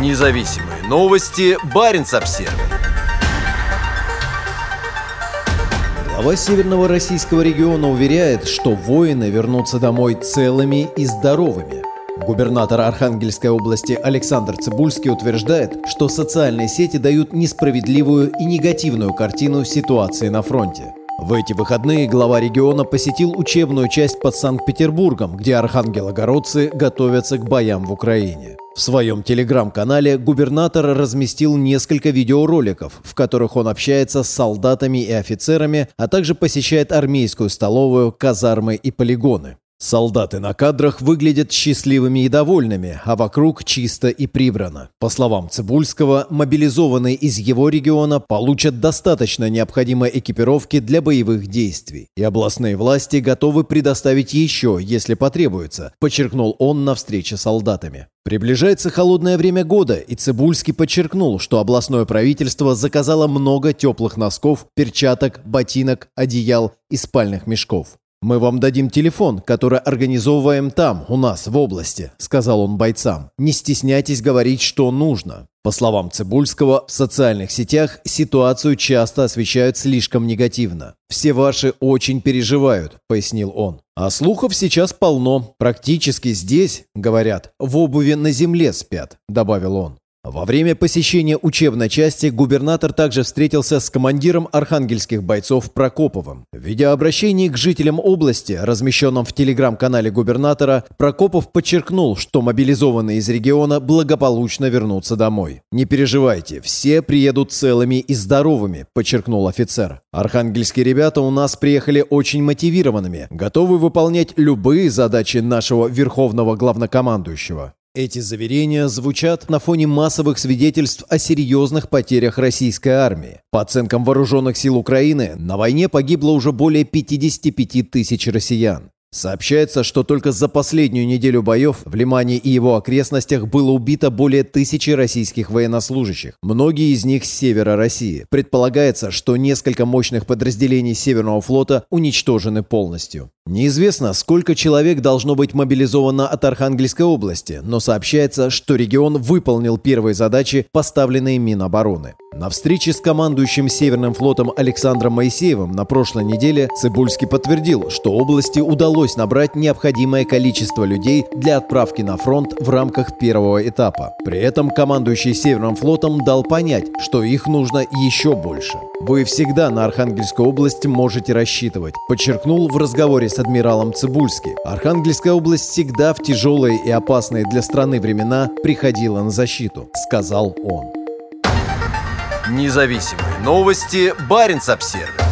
Независимые новости. Барин обсерва Глава Северного российского региона уверяет, что воины вернутся домой целыми и здоровыми. Губернатор Архангельской области Александр Цибульский утверждает, что социальные сети дают несправедливую и негативную картину ситуации на фронте. В эти выходные глава региона посетил учебную часть под Санкт-Петербургом, где архангелогородцы готовятся к боям в Украине. В своем телеграм-канале губернатор разместил несколько видеороликов, в которых он общается с солдатами и офицерами, а также посещает армейскую столовую, казармы и полигоны. Солдаты на кадрах выглядят счастливыми и довольными, а вокруг чисто и прибрано. По словам Цибульского, мобилизованные из его региона получат достаточно необходимой экипировки для боевых действий. И областные власти готовы предоставить еще, если потребуется, подчеркнул он на встрече с солдатами. Приближается холодное время года, и Цибульский подчеркнул, что областное правительство заказало много теплых носков, перчаток, ботинок, одеял и спальных мешков. «Мы вам дадим телефон, который организовываем там, у нас, в области», — сказал он бойцам. «Не стесняйтесь говорить, что нужно». По словам Цибульского, в социальных сетях ситуацию часто освещают слишком негативно. «Все ваши очень переживают», — пояснил он. «А слухов сейчас полно. Практически здесь, говорят, в обуви на земле спят», — добавил он. Во время посещения учебной части губернатор также встретился с командиром архангельских бойцов Прокоповым. В видеообращении к жителям области, размещенном в телеграм-канале губернатора, Прокопов подчеркнул, что мобилизованные из региона благополучно вернутся домой. «Не переживайте, все приедут целыми и здоровыми», – подчеркнул офицер. «Архангельские ребята у нас приехали очень мотивированными, готовы выполнять любые задачи нашего верховного главнокомандующего. Эти заверения звучат на фоне массовых свидетельств о серьезных потерях российской армии. По оценкам вооруженных сил Украины, на войне погибло уже более 55 тысяч россиян. Сообщается, что только за последнюю неделю боев в Лимане и его окрестностях было убито более тысячи российских военнослужащих, многие из них с севера России. Предполагается, что несколько мощных подразделений Северного флота уничтожены полностью. Неизвестно, сколько человек должно быть мобилизовано от Архангельской области, но сообщается, что регион выполнил первые задачи, поставленные Минобороны. На встрече с командующим Северным флотом Александром Моисеевым на прошлой неделе Цибульский подтвердил, что области удалось набрать необходимое количество людей для отправки на фронт в рамках первого этапа. При этом командующий Северным флотом дал понять, что их нужно еще больше. «Вы всегда на Архангельскую область можете рассчитывать», подчеркнул в разговоре адмиралом Цибульский. Архангельская область всегда в тяжелые и опасные для страны времена приходила на защиту, сказал он. Независимые новости. Барин обсервис